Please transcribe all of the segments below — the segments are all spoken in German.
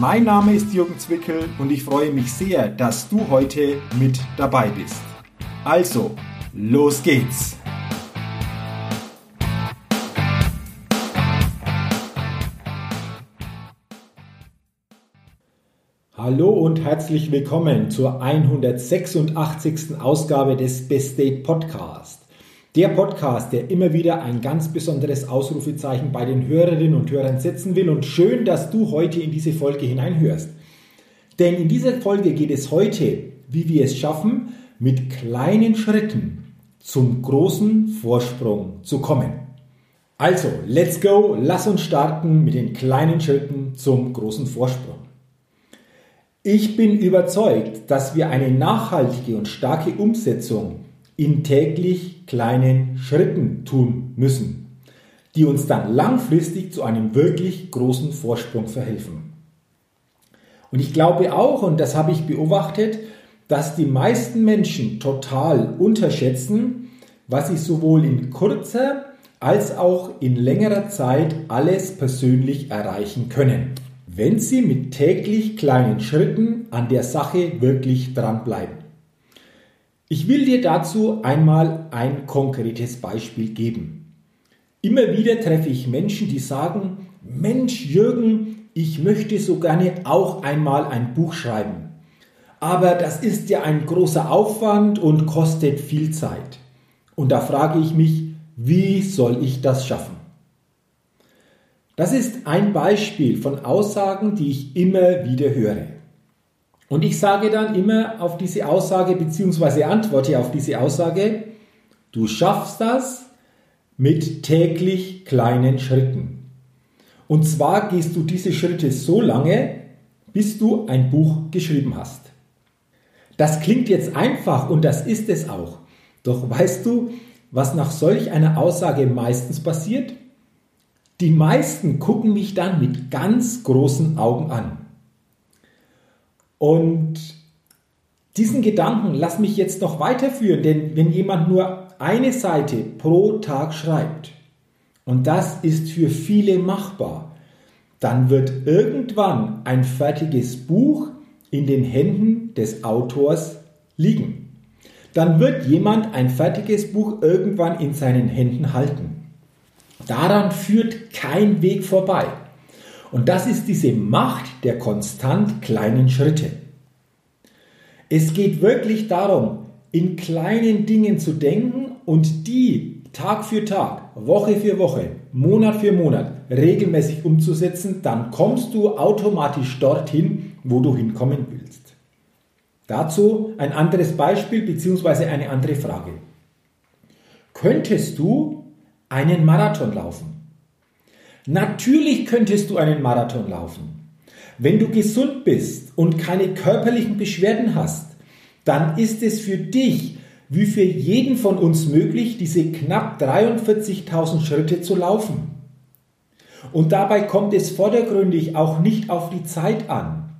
Mein Name ist Jürgen Zwickel und ich freue mich sehr, dass du heute mit dabei bist. Also, los geht's! Hallo und herzlich willkommen zur 186. Ausgabe des Best Date Podcast. Der Podcast, der immer wieder ein ganz besonderes Ausrufezeichen bei den Hörerinnen und Hörern setzen will. Und schön, dass du heute in diese Folge hineinhörst. Denn in dieser Folge geht es heute, wie wir es schaffen, mit kleinen Schritten zum großen Vorsprung zu kommen. Also, let's go, lass uns starten mit den kleinen Schritten zum großen Vorsprung. Ich bin überzeugt, dass wir eine nachhaltige und starke Umsetzung in täglich kleinen Schritten tun müssen, die uns dann langfristig zu einem wirklich großen Vorsprung verhelfen. Und ich glaube auch, und das habe ich beobachtet, dass die meisten Menschen total unterschätzen, was sie sowohl in kurzer als auch in längerer Zeit alles persönlich erreichen können, wenn sie mit täglich kleinen Schritten an der Sache wirklich dranbleiben. Ich will dir dazu einmal ein konkretes Beispiel geben. Immer wieder treffe ich Menschen, die sagen, Mensch Jürgen, ich möchte so gerne auch einmal ein Buch schreiben. Aber das ist ja ein großer Aufwand und kostet viel Zeit. Und da frage ich mich, wie soll ich das schaffen? Das ist ein Beispiel von Aussagen, die ich immer wieder höre. Und ich sage dann immer auf diese Aussage, beziehungsweise antworte auf diese Aussage, du schaffst das mit täglich kleinen Schritten. Und zwar gehst du diese Schritte so lange, bis du ein Buch geschrieben hast. Das klingt jetzt einfach und das ist es auch. Doch weißt du, was nach solch einer Aussage meistens passiert? Die meisten gucken mich dann mit ganz großen Augen an. Und diesen Gedanken lass mich jetzt noch weiterführen, denn wenn jemand nur eine Seite pro Tag schreibt, und das ist für viele machbar, dann wird irgendwann ein fertiges Buch in den Händen des Autors liegen. Dann wird jemand ein fertiges Buch irgendwann in seinen Händen halten. Daran führt kein Weg vorbei. Und das ist diese Macht der konstant kleinen Schritte. Es geht wirklich darum, in kleinen Dingen zu denken und die Tag für Tag, Woche für Woche, Monat für Monat regelmäßig umzusetzen, dann kommst du automatisch dorthin, wo du hinkommen willst. Dazu ein anderes Beispiel bzw. eine andere Frage. Könntest du einen Marathon laufen? Natürlich könntest du einen Marathon laufen. Wenn du gesund bist und keine körperlichen Beschwerden hast, dann ist es für dich wie für jeden von uns möglich, diese knapp 43.000 Schritte zu laufen. Und dabei kommt es vordergründig auch nicht auf die Zeit an.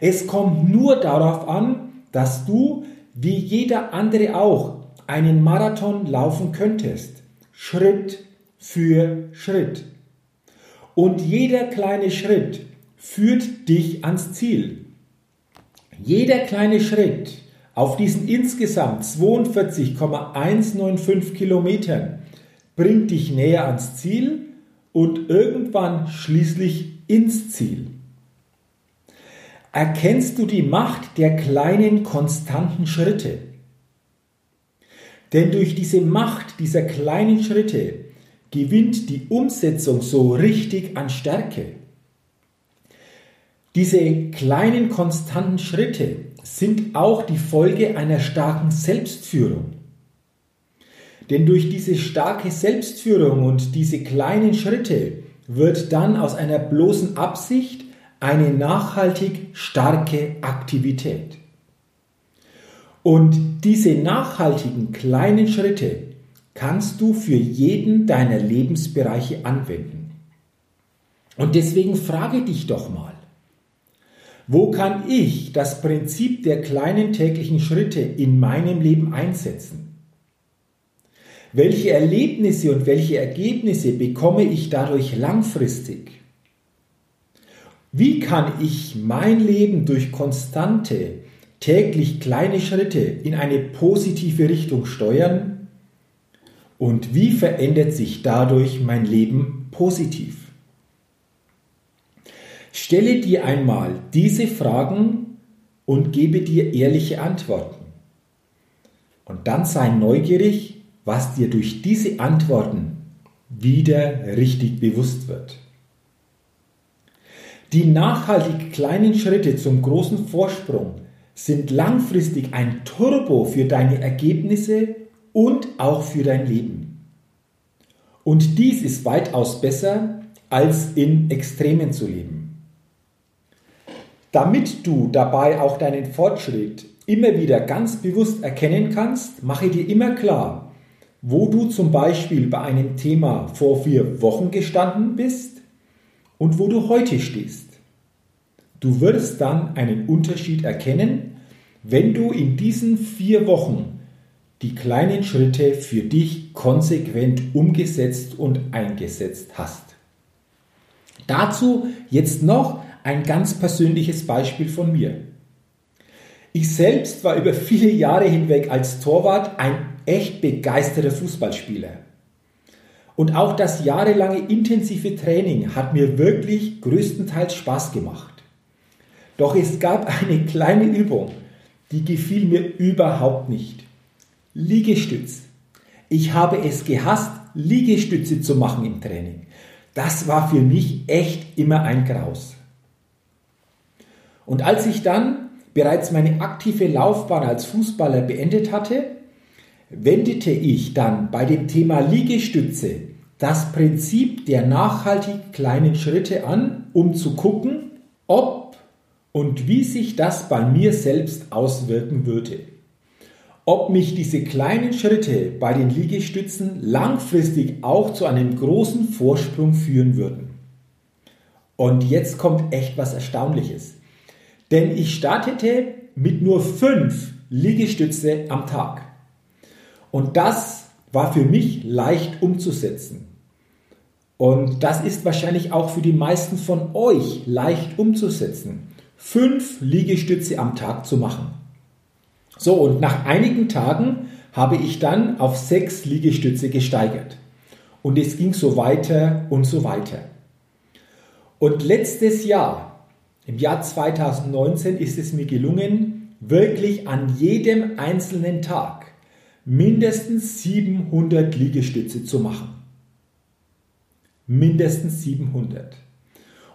Es kommt nur darauf an, dass du, wie jeder andere auch, einen Marathon laufen könntest. Schritt für Schritt. Und jeder kleine Schritt führt dich ans Ziel. Jeder kleine Schritt auf diesen insgesamt 42,195 Kilometern bringt dich näher ans Ziel und irgendwann schließlich ins Ziel. Erkennst du die Macht der kleinen konstanten Schritte? Denn durch diese Macht dieser kleinen Schritte gewinnt die Umsetzung so richtig an Stärke. Diese kleinen konstanten Schritte sind auch die Folge einer starken Selbstführung. Denn durch diese starke Selbstführung und diese kleinen Schritte wird dann aus einer bloßen Absicht eine nachhaltig starke Aktivität. Und diese nachhaltigen kleinen Schritte kannst du für jeden deiner Lebensbereiche anwenden. Und deswegen frage dich doch mal, wo kann ich das Prinzip der kleinen täglichen Schritte in meinem Leben einsetzen? Welche Erlebnisse und welche Ergebnisse bekomme ich dadurch langfristig? Wie kann ich mein Leben durch konstante, täglich kleine Schritte in eine positive Richtung steuern? Und wie verändert sich dadurch mein Leben positiv? Stelle dir einmal diese Fragen und gebe dir ehrliche Antworten. Und dann sei neugierig, was dir durch diese Antworten wieder richtig bewusst wird. Die nachhaltig kleinen Schritte zum großen Vorsprung sind langfristig ein Turbo für deine Ergebnisse und auch für dein Leben. Und dies ist weitaus besser, als in Extremen zu leben. Damit du dabei auch deinen Fortschritt immer wieder ganz bewusst erkennen kannst, mache dir immer klar, wo du zum Beispiel bei einem Thema vor vier Wochen gestanden bist und wo du heute stehst. Du wirst dann einen Unterschied erkennen, wenn du in diesen vier Wochen die kleinen Schritte für dich konsequent umgesetzt und eingesetzt hast. Dazu jetzt noch ein ganz persönliches Beispiel von mir. Ich selbst war über viele Jahre hinweg als Torwart ein echt begeisterter Fußballspieler. Und auch das jahrelange intensive Training hat mir wirklich größtenteils Spaß gemacht. Doch es gab eine kleine Übung, die gefiel mir überhaupt nicht. Liegestütz. Ich habe es gehasst, Liegestütze zu machen im Training. Das war für mich echt immer ein Graus. Und als ich dann bereits meine aktive Laufbahn als Fußballer beendet hatte, wendete ich dann bei dem Thema Liegestütze das Prinzip der nachhaltig kleinen Schritte an, um zu gucken, ob und wie sich das bei mir selbst auswirken würde. Ob mich diese kleinen Schritte bei den Liegestützen langfristig auch zu einem großen Vorsprung führen würden. Und jetzt kommt echt was Erstaunliches. Denn ich startete mit nur fünf Liegestütze am Tag. Und das war für mich leicht umzusetzen. Und das ist wahrscheinlich auch für die meisten von euch leicht umzusetzen. Fünf Liegestütze am Tag zu machen. So, und nach einigen Tagen habe ich dann auf sechs Liegestütze gesteigert. Und es ging so weiter und so weiter. Und letztes Jahr im Jahr 2019 ist es mir gelungen, wirklich an jedem einzelnen Tag mindestens 700 Liegestütze zu machen. Mindestens 700.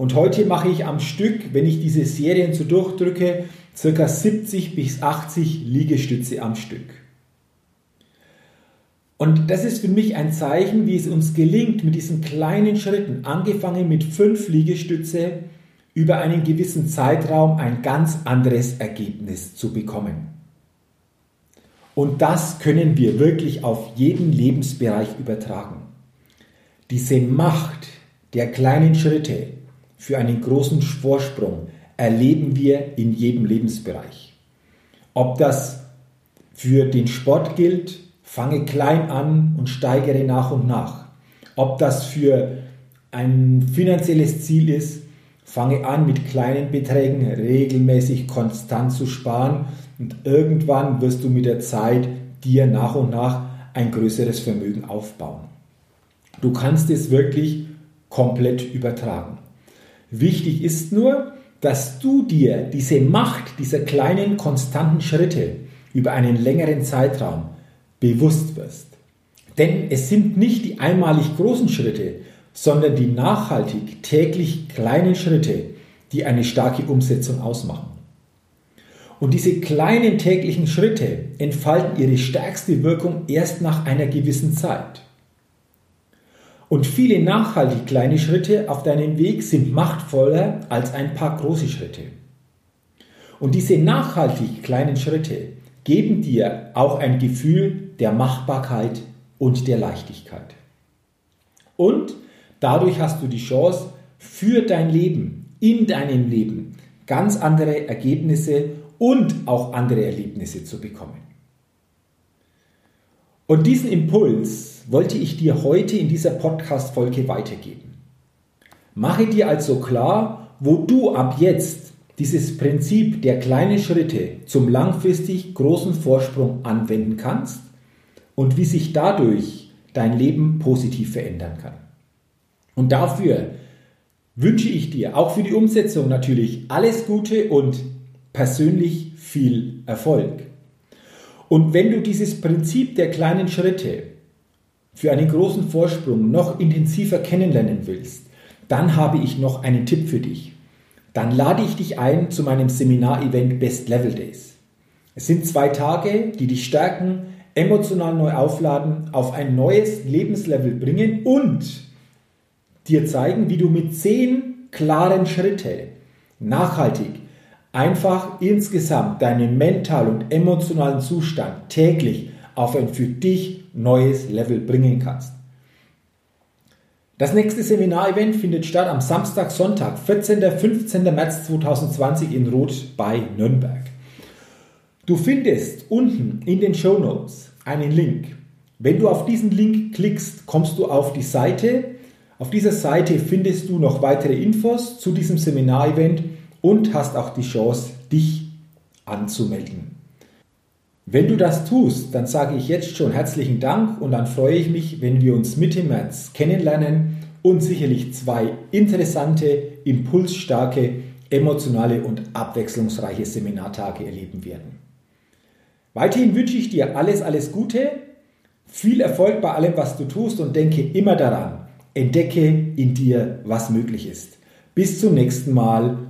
Und heute mache ich am Stück, wenn ich diese Serien so durchdrücke, ca. 70 bis 80 Liegestütze am Stück. Und das ist für mich ein Zeichen, wie es uns gelingt, mit diesen kleinen Schritten, angefangen mit 5 Liegestütze, über einen gewissen Zeitraum ein ganz anderes Ergebnis zu bekommen. Und das können wir wirklich auf jeden Lebensbereich übertragen. Diese Macht der kleinen Schritte für einen großen Vorsprung erleben wir in jedem Lebensbereich. Ob das für den Sport gilt, fange klein an und steigere nach und nach. Ob das für ein finanzielles Ziel ist, Fange an, mit kleinen Beträgen regelmäßig konstant zu sparen und irgendwann wirst du mit der Zeit dir nach und nach ein größeres Vermögen aufbauen. Du kannst es wirklich komplett übertragen. Wichtig ist nur, dass du dir diese Macht dieser kleinen konstanten Schritte über einen längeren Zeitraum bewusst wirst. Denn es sind nicht die einmalig großen Schritte, sondern die nachhaltig täglich kleinen Schritte, die eine starke Umsetzung ausmachen. Und diese kleinen täglichen Schritte entfalten ihre stärkste Wirkung erst nach einer gewissen Zeit. Und viele nachhaltig kleine Schritte auf deinem Weg sind machtvoller als ein paar große Schritte. Und diese nachhaltig kleinen Schritte geben dir auch ein Gefühl der Machbarkeit und der Leichtigkeit. Und dadurch hast du die Chance, für dein Leben, in deinem Leben, ganz andere Ergebnisse und auch andere Erlebnisse zu bekommen. Und diesen Impuls wollte ich dir heute in dieser Podcast-Folge weitergeben. Mache dir also klar, wo du ab jetzt dieses Prinzip der kleinen Schritte zum langfristig großen Vorsprung anwenden kannst und wie sich dadurch dein Leben positiv verändern kann. Und dafür wünsche ich dir auch für die Umsetzung natürlich alles Gute und persönlich viel Erfolg. Und wenn du dieses Prinzip der kleinen Schritte für einen großen Vorsprung noch intensiver kennenlernen willst, dann habe ich noch einen Tipp für dich. Dann lade ich dich ein zu meinem Seminar-Event Best Level Days. Es sind zwei Tage, die dich stärken, emotional neu aufladen, auf ein neues Lebenslevel bringen und dir zeigen, wie du mit zehn klaren Schritten nachhaltig einfach insgesamt deinen mentalen und emotionalen Zustand täglich auf ein für dich neues Level bringen kannst. Das nächste Seminarevent findet statt am Samstag, Sonntag, 14. 15. März 2020 in Roth bei Nürnberg. Du findest unten in den Show Notes einen Link. Wenn du auf diesen Link klickst, kommst du auf die Seite. Auf dieser Seite findest du noch weitere Infos zu diesem Seminarevent und hast auch die Chance, dich anzumelden. Wenn du das tust, dann sage ich jetzt schon herzlichen Dank und dann freue ich mich, wenn wir uns Mitte März kennenlernen und sicherlich zwei interessante, impulsstarke, emotionale und abwechslungsreiche Seminartage erleben werden. Weiterhin wünsche ich dir alles, alles Gute, viel Erfolg bei allem, was du tust und denke immer daran, entdecke in dir, was möglich ist. Bis zum nächsten Mal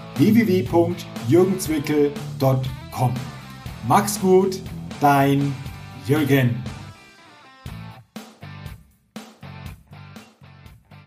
www.jürgenzwickel.com. Max gut, dein Jürgen.